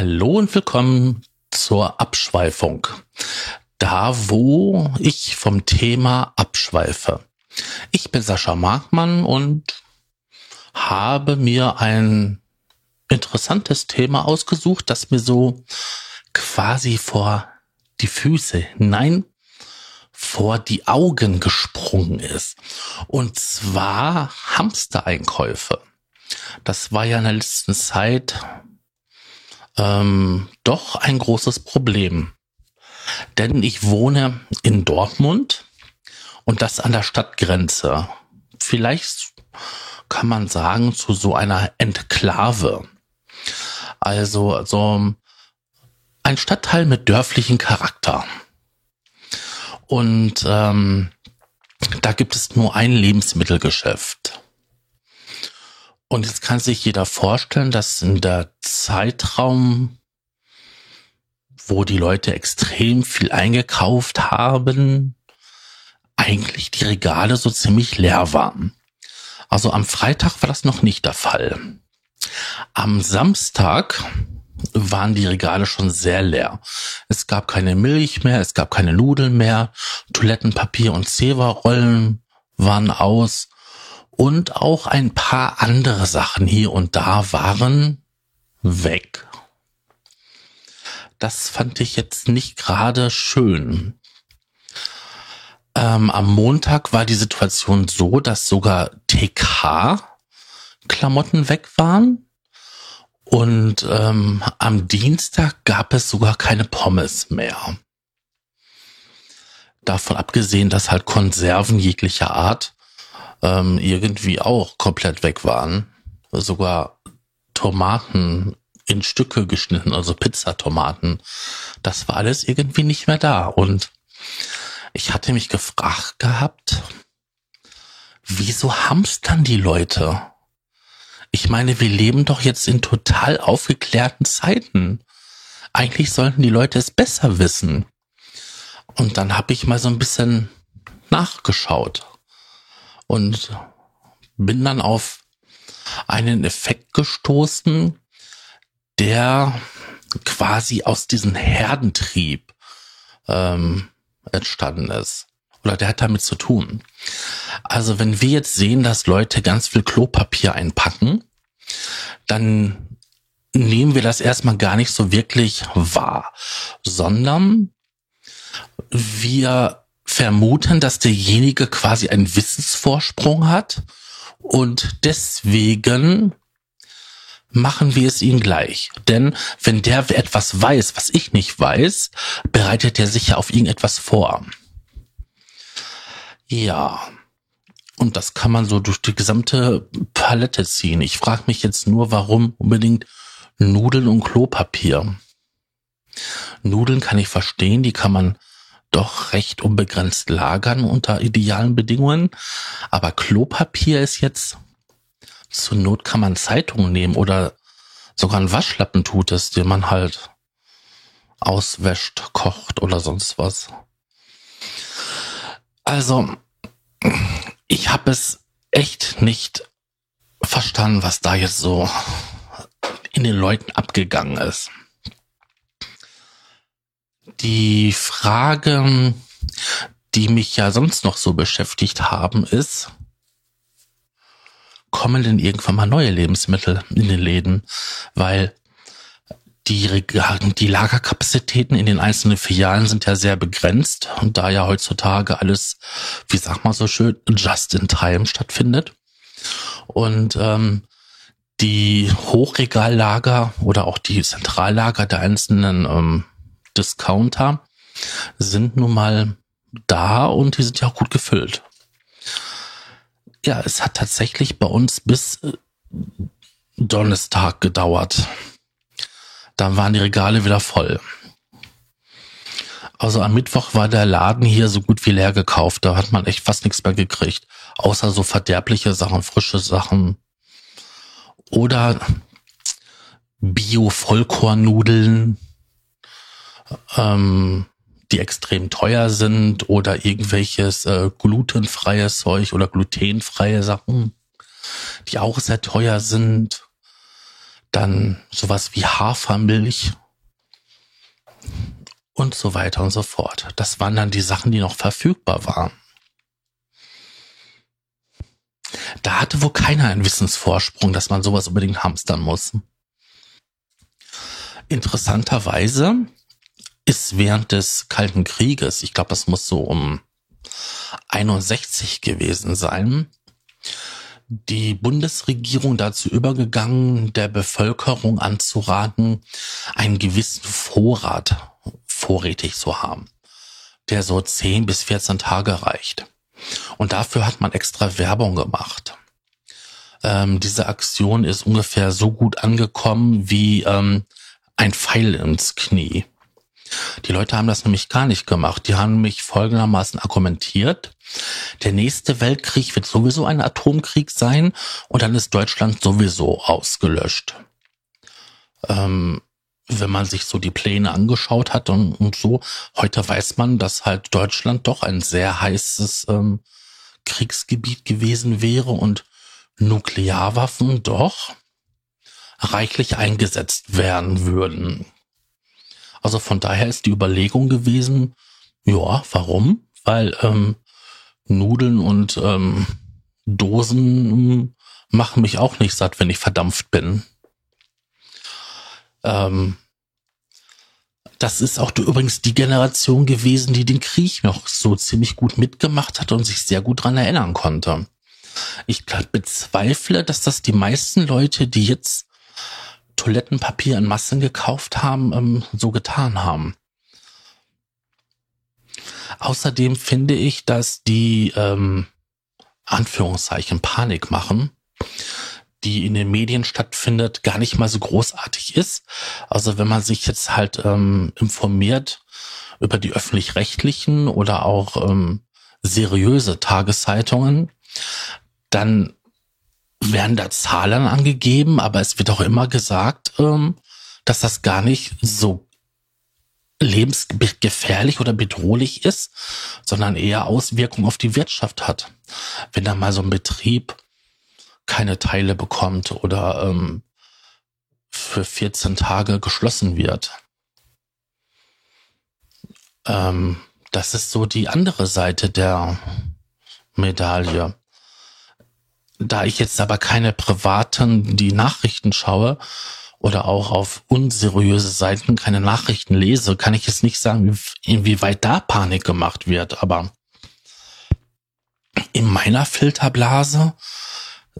Hallo und willkommen zur Abschweifung. Da, wo ich vom Thema abschweife. Ich bin Sascha Markmann und habe mir ein interessantes Thema ausgesucht, das mir so quasi vor die Füße, nein, vor die Augen gesprungen ist. Und zwar Hamstereinkäufe. Das war ja in der letzten Zeit ähm, doch ein großes Problem. Denn ich wohne in Dortmund und das an der Stadtgrenze. Vielleicht kann man sagen zu so einer Enklave. Also so ein Stadtteil mit dörflichen Charakter. Und ähm, da gibt es nur ein Lebensmittelgeschäft. Und jetzt kann sich jeder vorstellen, dass in der Zeitraum, wo die Leute extrem viel eingekauft haben, eigentlich die Regale so ziemlich leer waren. Also am Freitag war das noch nicht der Fall. Am Samstag waren die Regale schon sehr leer. Es gab keine Milch mehr, es gab keine Nudeln mehr, Toilettenpapier und Zewa-Rollen waren aus und auch ein paar andere Sachen hier und da waren weg. Das fand ich jetzt nicht gerade schön. Ähm, am Montag war die Situation so, dass sogar TK-Klamotten weg waren. Und ähm, am Dienstag gab es sogar keine Pommes mehr. Davon abgesehen, dass halt Konserven jeglicher Art ähm, irgendwie auch komplett weg waren. Sogar Tomaten in Stücke geschnitten, also Pizzatomaten. Das war alles irgendwie nicht mehr da. Und ich hatte mich gefragt gehabt, wieso hamstern die Leute? Ich meine, wir leben doch jetzt in total aufgeklärten Zeiten. Eigentlich sollten die Leute es besser wissen. Und dann habe ich mal so ein bisschen nachgeschaut und bin dann auf einen Effekt gestoßen, der quasi aus diesem Herdentrieb ähm, entstanden ist. Oder der hat damit zu tun. Also wenn wir jetzt sehen, dass Leute ganz viel Klopapier einpacken, dann nehmen wir das erstmal gar nicht so wirklich wahr, sondern wir vermuten, dass derjenige quasi einen Wissensvorsprung hat und deswegen machen wir es ihm gleich. Denn wenn der etwas weiß, was ich nicht weiß, bereitet er sich ja auf irgendetwas vor. Ja. Und das kann man so durch die gesamte Palette ziehen. Ich frage mich jetzt nur, warum unbedingt Nudeln und Klopapier. Nudeln kann ich verstehen, die kann man doch recht unbegrenzt lagern unter idealen Bedingungen. Aber Klopapier ist jetzt, zur Not kann man Zeitungen nehmen oder sogar ein Waschlappen tut es, den man halt auswäscht, kocht oder sonst was. Also, ich habe es echt nicht verstanden, was da jetzt so in den Leuten abgegangen ist. Die Frage, die mich ja sonst noch so beschäftigt haben, ist, kommen denn irgendwann mal neue Lebensmittel in den Läden? Weil die, die Lagerkapazitäten in den einzelnen Filialen sind ja sehr begrenzt und da ja heutzutage alles, wie sag mal so schön, just in time stattfindet. Und ähm, die Hochregallager oder auch die Zentrallager der einzelnen ähm, Discounter sind nun mal da und die sind ja auch gut gefüllt. Ja, es hat tatsächlich bei uns bis äh, Donnerstag gedauert. Dann waren die Regale wieder voll. Also am Mittwoch war der Laden hier so gut wie leer gekauft. Da hat man echt fast nichts mehr gekriegt. Außer so verderbliche Sachen, frische Sachen. Oder Bio-Vollkornnudeln, ähm, die extrem teuer sind oder irgendwelches äh, glutenfreies Zeug oder glutenfreie Sachen, die auch sehr teuer sind. Dann sowas wie Hafermilch und so weiter und so fort. Das waren dann die Sachen, die noch verfügbar waren. Da hatte wohl keiner einen Wissensvorsprung, dass man sowas unbedingt hamstern muss. Interessanterweise ist während des Kalten Krieges, ich glaube, das muss so um 61 gewesen sein, die Bundesregierung dazu übergegangen, der Bevölkerung anzuraten, einen gewissen Vorrat vorrätig zu haben, der so 10 bis 14 Tage reicht. Und dafür hat man extra Werbung gemacht. Ähm, diese Aktion ist ungefähr so gut angekommen wie ähm, ein Pfeil ins Knie. Die Leute haben das nämlich gar nicht gemacht. Die haben mich folgendermaßen argumentiert. Der nächste Weltkrieg wird sowieso ein Atomkrieg sein und dann ist Deutschland sowieso ausgelöscht. Ähm, wenn man sich so die Pläne angeschaut hat und, und so, heute weiß man, dass halt Deutschland doch ein sehr heißes ähm, Kriegsgebiet gewesen wäre und Nuklearwaffen doch reichlich eingesetzt werden würden. Also von daher ist die Überlegung gewesen, ja, warum? Weil ähm, Nudeln und ähm, Dosen ähm, machen mich auch nicht satt, wenn ich verdampft bin. Ähm, das ist auch übrigens die Generation gewesen, die den Krieg noch so ziemlich gut mitgemacht hat und sich sehr gut dran erinnern konnte. Ich bezweifle, dass das die meisten Leute, die jetzt Toilettenpapier in Massen gekauft haben, ähm, so getan haben. Außerdem finde ich, dass die ähm, Anführungszeichen Panik machen, die in den Medien stattfindet, gar nicht mal so großartig ist. Also wenn man sich jetzt halt ähm, informiert über die öffentlich-rechtlichen oder auch ähm, seriöse Tageszeitungen, dann werden da Zahlen angegeben, aber es wird auch immer gesagt, ähm, dass das gar nicht so lebensgefährlich oder bedrohlich ist, sondern eher Auswirkungen auf die Wirtschaft hat. Wenn da mal so ein Betrieb keine Teile bekommt oder ähm, für 14 Tage geschlossen wird. Ähm, das ist so die andere Seite der Medaille. Da ich jetzt aber keine privaten, die Nachrichten schaue oder auch auf unseriöse Seiten keine Nachrichten lese, kann ich jetzt nicht sagen, inwieweit da Panik gemacht wird. Aber in meiner Filterblase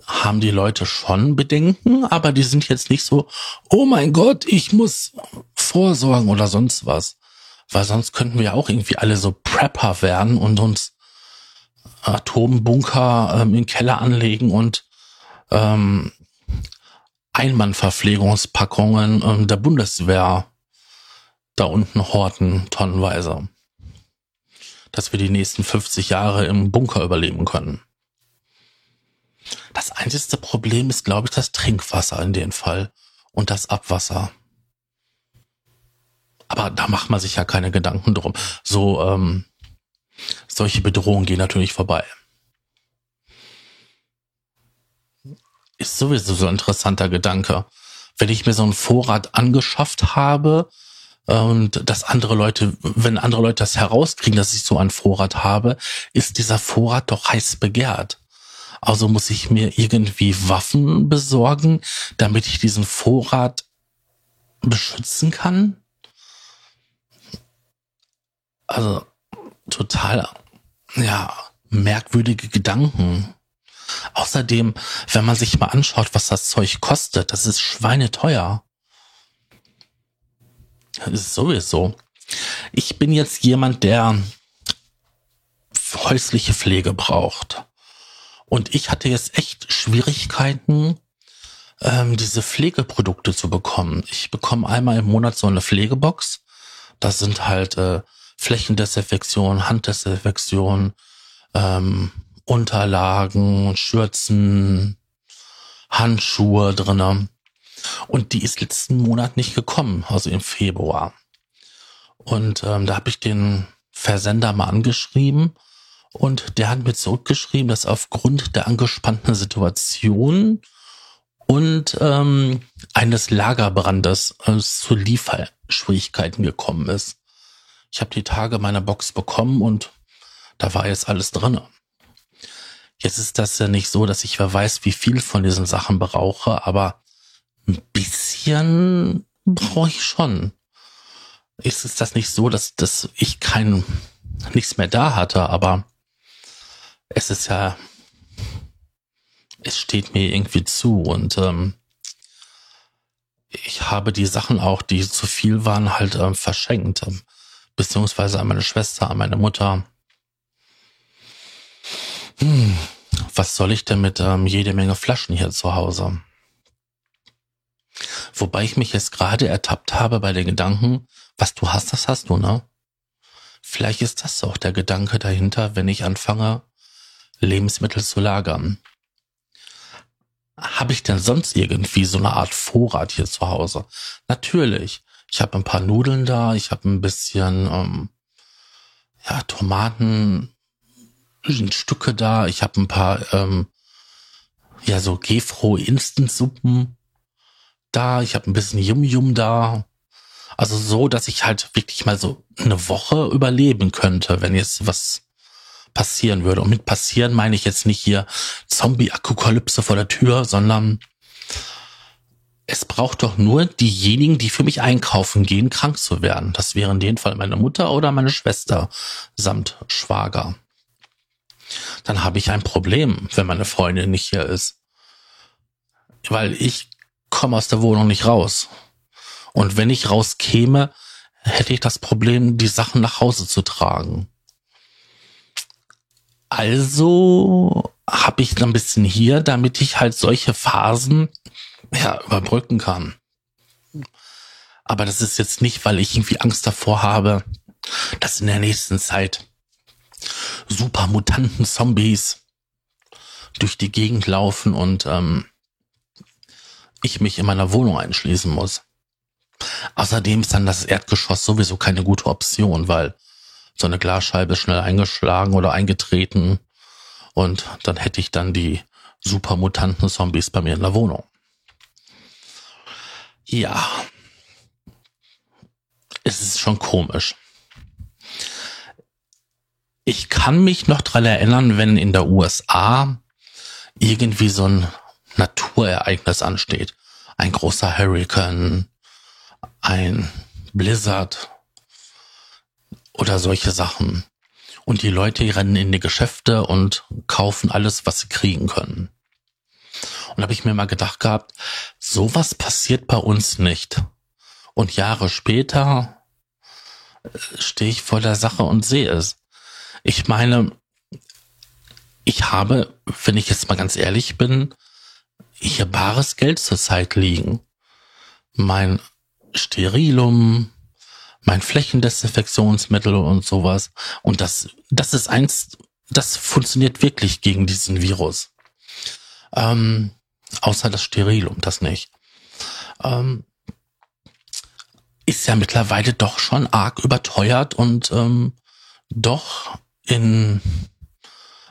haben die Leute schon Bedenken, aber die sind jetzt nicht so, oh mein Gott, ich muss vorsorgen oder sonst was. Weil sonst könnten wir auch irgendwie alle so Prepper werden und uns Atombunker ähm, in Keller anlegen und ähm, Einmannverpflegungspackungen ähm, der Bundeswehr da unten horten, tonnenweise. Dass wir die nächsten 50 Jahre im Bunker überleben können. Das einzige Problem ist, glaube ich, das Trinkwasser in dem Fall und das Abwasser. Aber da macht man sich ja keine Gedanken drum. So, ähm, solche Bedrohungen gehen natürlich vorbei. Ist sowieso so ein interessanter Gedanke. Wenn ich mir so einen Vorrat angeschafft habe und dass andere Leute, wenn andere Leute das herauskriegen, dass ich so einen Vorrat habe, ist dieser Vorrat doch heiß begehrt. Also muss ich mir irgendwie Waffen besorgen, damit ich diesen Vorrat beschützen kann. Also total, ja, merkwürdige Gedanken. Außerdem, wenn man sich mal anschaut, was das Zeug kostet, das ist schweineteuer. Das ist sowieso. Ich bin jetzt jemand, der häusliche Pflege braucht. Und ich hatte jetzt echt Schwierigkeiten, ähm, diese Pflegeprodukte zu bekommen. Ich bekomme einmal im Monat so eine Pflegebox. Das sind halt äh, Flächendesinfektion, Handdesinfektion, ähm, Unterlagen, Schürzen, Handschuhe drinnen. Und die ist letzten Monat nicht gekommen, also im Februar. Und ähm, da habe ich den Versender mal angeschrieben und der hat mir zurückgeschrieben, dass aufgrund der angespannten Situation und ähm, eines Lagerbrandes äh, zu Lieferschwierigkeiten gekommen ist. Ich habe die Tage meine Box bekommen und da war jetzt alles drinne. Jetzt ist das ja nicht so, dass ich wer weiß, wie viel von diesen Sachen brauche, aber ein bisschen brauche ich schon. Ist es das nicht so, dass, dass ich kein nichts mehr da hatte, aber es ist ja, es steht mir irgendwie zu und ähm, ich habe die Sachen auch, die zu viel waren, halt ähm, verschenkt, beziehungsweise an meine Schwester, an meine Mutter. Hm, was soll ich denn mit ähm, jede Menge Flaschen hier zu Hause? Wobei ich mich jetzt gerade ertappt habe bei den Gedanken, was du hast, das hast du, ne? Vielleicht ist das auch der Gedanke dahinter, wenn ich anfange, Lebensmittel zu lagern. Habe ich denn sonst irgendwie so eine Art Vorrat hier zu Hause? Natürlich. Ich habe ein paar Nudeln da, ich habe ein bisschen ähm, ja, Tomaten, Stücke da, ich habe ein paar ähm, ja so Gefro Instant Suppen da, ich habe ein bisschen Yum Yum da. Also so, dass ich halt wirklich mal so eine Woche überleben könnte, wenn jetzt was passieren würde. Und mit passieren meine ich jetzt nicht hier Zombie-Apokalypse vor der Tür, sondern es braucht doch nur diejenigen, die für mich einkaufen gehen, krank zu werden. Das wäre in dem Fall meine Mutter oder meine Schwester samt Schwager. Dann habe ich ein Problem, wenn meine Freundin nicht hier ist. Weil ich komme aus der Wohnung nicht raus. Und wenn ich rauskäme, hätte ich das Problem, die Sachen nach Hause zu tragen. Also habe ich ein bisschen hier, damit ich halt solche Phasen ja, überbrücken kann. Aber das ist jetzt nicht, weil ich irgendwie Angst davor habe, dass in der nächsten Zeit super mutanten Zombies durch die Gegend laufen und ähm, ich mich in meiner Wohnung einschließen muss. Außerdem ist dann das Erdgeschoss sowieso keine gute Option, weil so eine Glasscheibe schnell eingeschlagen oder eingetreten und dann hätte ich dann die supermutanten Zombies bei mir in der Wohnung. Ja. Es ist schon komisch. Ich kann mich noch dran erinnern, wenn in der USA irgendwie so ein Naturereignis ansteht. Ein großer Hurricane, ein Blizzard oder solche Sachen. Und die Leute rennen in die Geschäfte und kaufen alles, was sie kriegen können. Und habe ich mir mal gedacht gehabt, sowas passiert bei uns nicht. Und Jahre später äh, stehe ich vor der Sache und sehe es. Ich meine, ich habe, wenn ich jetzt mal ganz ehrlich bin, hier bares Geld zurzeit liegen. Mein Sterilum, mein Flächendesinfektionsmittel und sowas. Und das, das ist eins, das funktioniert wirklich gegen diesen Virus. Ähm, außer das Sterilum, das nicht. Ähm, ist ja mittlerweile doch schon arg überteuert und ähm, doch in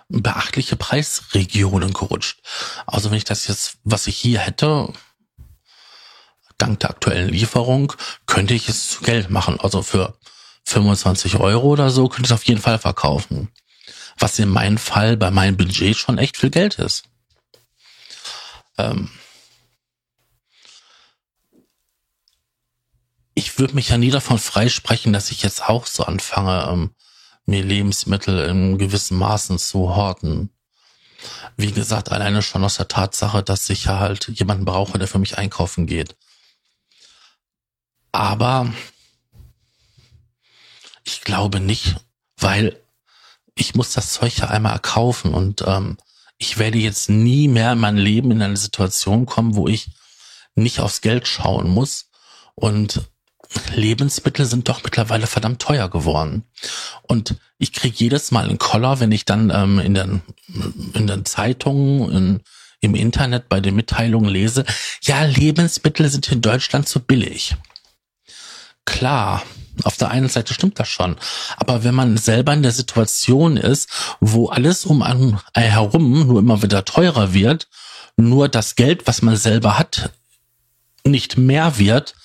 beachtliche Preisregionen gerutscht. Also wenn ich das jetzt, was ich hier hätte, dank der aktuellen Lieferung könnte ich es zu Geld machen. Also für 25 Euro oder so könnte ich es auf jeden Fall verkaufen. Was in meinem Fall bei meinem Budget schon echt viel Geld ist. Ähm ich würde mich ja nie davon freisprechen, dass ich jetzt auch so anfange, ähm, mir Lebensmittel in gewissen Maßen zu horten. Wie gesagt, alleine schon aus der Tatsache, dass ich ja halt jemanden brauche, der für mich einkaufen geht. Aber ich glaube nicht, weil ich muss das Zeug ja einmal erkaufen und ähm, ich werde jetzt nie mehr in meinem Leben in eine Situation kommen, wo ich nicht aufs Geld schauen muss. Und Lebensmittel sind doch mittlerweile verdammt teuer geworden. Und ich kriege jedes Mal einen Koller, wenn ich dann ähm, in, den, in den Zeitungen, in, im Internet bei den Mitteilungen lese, ja, Lebensmittel sind in Deutschland zu billig. Klar, auf der einen Seite stimmt das schon. Aber wenn man selber in der Situation ist, wo alles um einen herum nur immer wieder teurer wird, nur das Geld, was man selber hat, nicht mehr wird,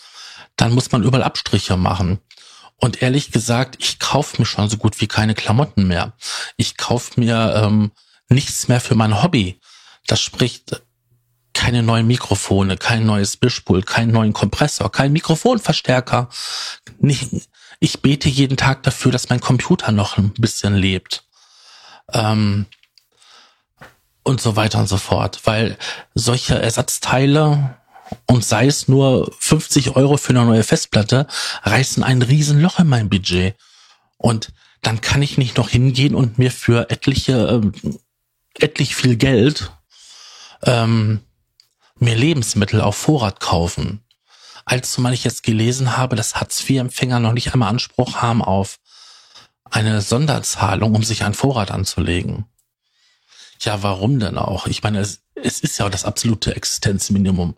dann muss man überall Abstriche machen. Und ehrlich gesagt, ich kaufe mir schon so gut wie keine Klamotten mehr. Ich kaufe mir ähm, nichts mehr für mein Hobby. Das spricht keine neuen Mikrofone, kein neues Mischpult, keinen neuen Kompressor, kein Mikrofonverstärker. Ich bete jeden Tag dafür, dass mein Computer noch ein bisschen lebt. Ähm, und so weiter und so fort. Weil solche Ersatzteile und sei es nur 50 Euro für eine neue Festplatte, reißen ein Riesenloch in mein Budget. Und dann kann ich nicht noch hingehen und mir für etliche, ähm, etlich viel Geld ähm, mir Lebensmittel auf Vorrat kaufen. Als zumal ich jetzt gelesen habe, dass Hartz-IV-Empfänger noch nicht einmal Anspruch haben auf eine Sonderzahlung, um sich einen Vorrat anzulegen. Ja, warum denn auch? Ich meine, es, es ist ja das absolute Existenzminimum.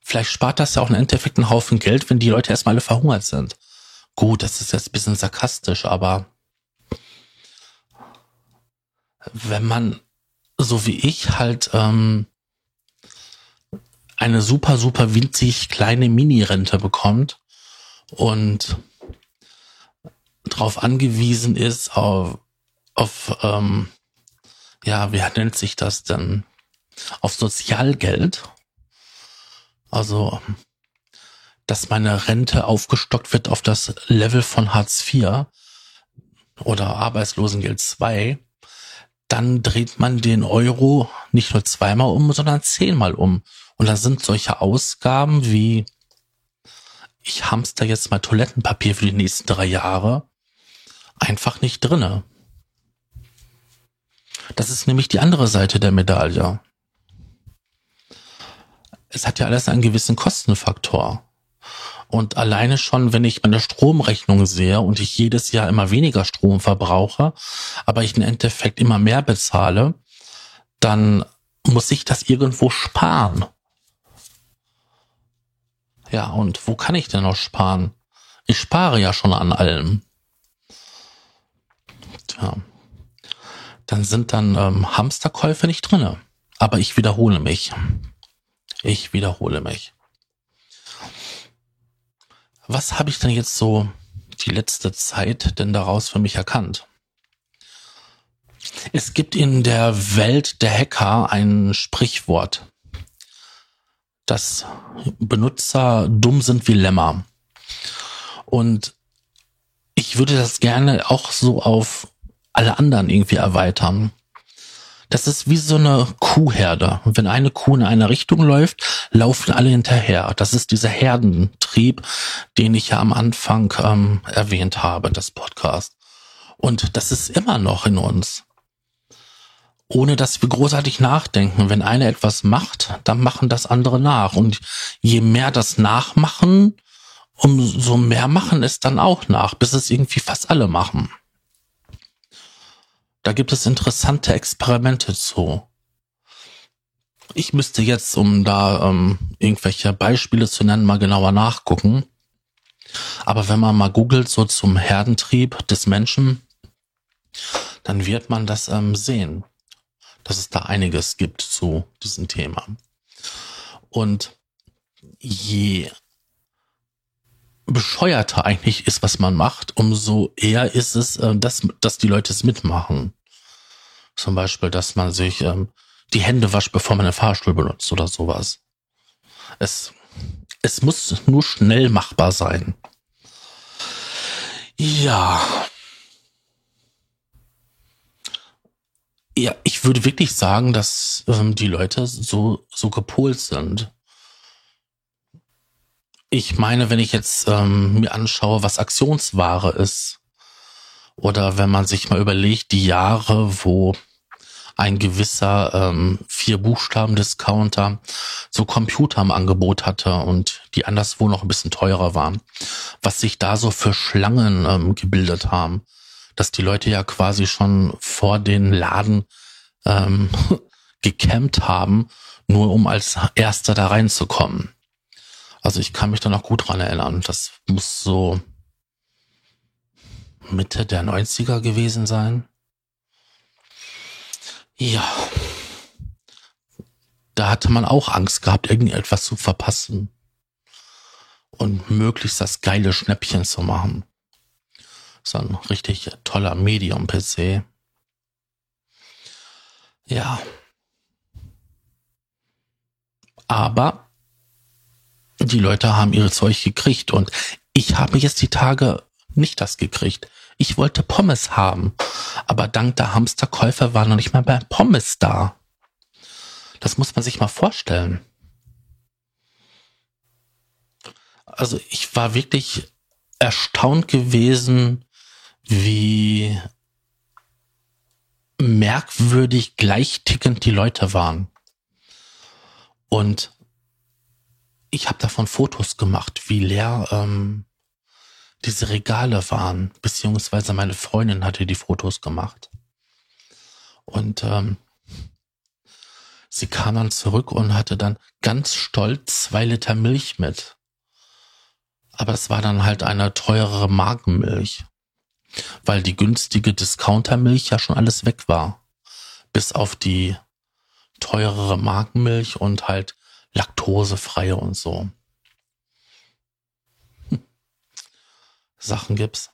Vielleicht spart das ja auch im Endeffekt einen Haufen Geld, wenn die Leute erstmal alle verhungert sind. Gut, das ist jetzt ein bisschen sarkastisch, aber wenn man so wie ich halt ähm, eine super, super winzig kleine Mini-Rente bekommt und darauf angewiesen ist auf, auf ähm, ja, wie nennt sich das denn? Auf Sozialgeld also, dass meine Rente aufgestockt wird auf das Level von Hartz IV oder Arbeitslosengeld 2, dann dreht man den Euro nicht nur zweimal um, sondern zehnmal um. Und da sind solche Ausgaben wie, ich hamster jetzt mal Toilettenpapier für die nächsten drei Jahre, einfach nicht drinne. Das ist nämlich die andere Seite der Medaille es hat ja alles einen gewissen Kostenfaktor. Und alleine schon, wenn ich meine Stromrechnung sehe und ich jedes Jahr immer weniger Strom verbrauche, aber ich im Endeffekt immer mehr bezahle, dann muss ich das irgendwo sparen. Ja, und wo kann ich denn noch sparen? Ich spare ja schon an allem. Tja. Dann sind dann ähm, Hamsterkäufe nicht drinne. Aber ich wiederhole mich. Ich wiederhole mich. Was habe ich denn jetzt so die letzte Zeit denn daraus für mich erkannt? Es gibt in der Welt der Hacker ein Sprichwort, dass Benutzer dumm sind wie Lämmer. Und ich würde das gerne auch so auf alle anderen irgendwie erweitern. Das ist wie so eine Kuhherde. Wenn eine Kuh in eine Richtung läuft, laufen alle hinterher. Das ist dieser Herdentrieb, den ich ja am Anfang ähm, erwähnt habe, das Podcast. Und das ist immer noch in uns. Ohne dass wir großartig nachdenken. Wenn einer etwas macht, dann machen das andere nach. Und je mehr das nachmachen, umso mehr machen es dann auch nach, bis es irgendwie fast alle machen. Da gibt es interessante Experimente zu. Ich müsste jetzt, um da ähm, irgendwelche Beispiele zu nennen, mal genauer nachgucken. Aber wenn man mal googelt, so zum Herdentrieb des Menschen, dann wird man das ähm, sehen, dass es da einiges gibt zu diesem Thema. Und je bescheuerter eigentlich ist, was man macht, umso eher ist es, äh, dass, dass die Leute es mitmachen. Zum Beispiel, dass man sich ähm, die Hände wascht, bevor man den Fahrstuhl benutzt oder sowas. Es, es muss nur schnell machbar sein. Ja. Ja, ich würde wirklich sagen, dass ähm, die Leute so, so gepolt sind. Ich meine, wenn ich jetzt ähm, mir anschaue, was Aktionsware ist, oder wenn man sich mal überlegt, die Jahre, wo ein gewisser ähm, vier Buchstaben Discounter so Computer im Angebot hatte und die anderswo noch ein bisschen teurer waren, was sich da so für Schlangen ähm, gebildet haben, dass die Leute ja quasi schon vor den Laden ähm, gecampt haben, nur um als Erster da reinzukommen. Also ich kann mich da noch gut dran erinnern. Das muss so Mitte der 90er gewesen sein. Ja. Da hatte man auch Angst gehabt, irgendetwas zu verpassen. Und möglichst das geile Schnäppchen zu machen. So ein richtig toller Medium-PC. Ja. Aber die Leute haben ihre Zeug gekriegt und ich habe jetzt die Tage nicht das gekriegt. Ich wollte Pommes haben, aber dank der Hamsterkäufer war noch nicht mal bei Pommes da. Das muss man sich mal vorstellen. Also ich war wirklich erstaunt gewesen, wie merkwürdig gleichtickend die Leute waren. Und ich habe davon Fotos gemacht, wie leer ähm, diese Regale waren, beziehungsweise meine Freundin hatte die Fotos gemacht. Und ähm, sie kam dann zurück und hatte dann ganz stolz zwei Liter Milch mit. Aber es war dann halt eine teurere Magenmilch, weil die günstige Discountermilch ja schon alles weg war. Bis auf die teurere Magenmilch und halt laktosefreie und so. Sachen gibt's.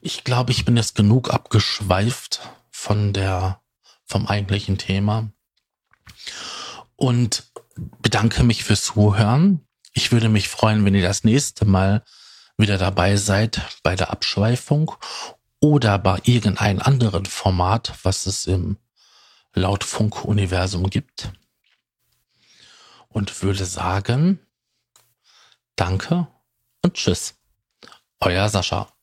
Ich glaube, ich bin jetzt genug abgeschweift von der, vom eigentlichen Thema und bedanke mich fürs Zuhören. Ich würde mich freuen, wenn ihr das nächste Mal wieder dabei seid bei der Abschweifung oder bei irgendeinem anderen Format, was es im Lautfunk-Universum gibt und würde sagen, danke und tschüss. Euer Sascha.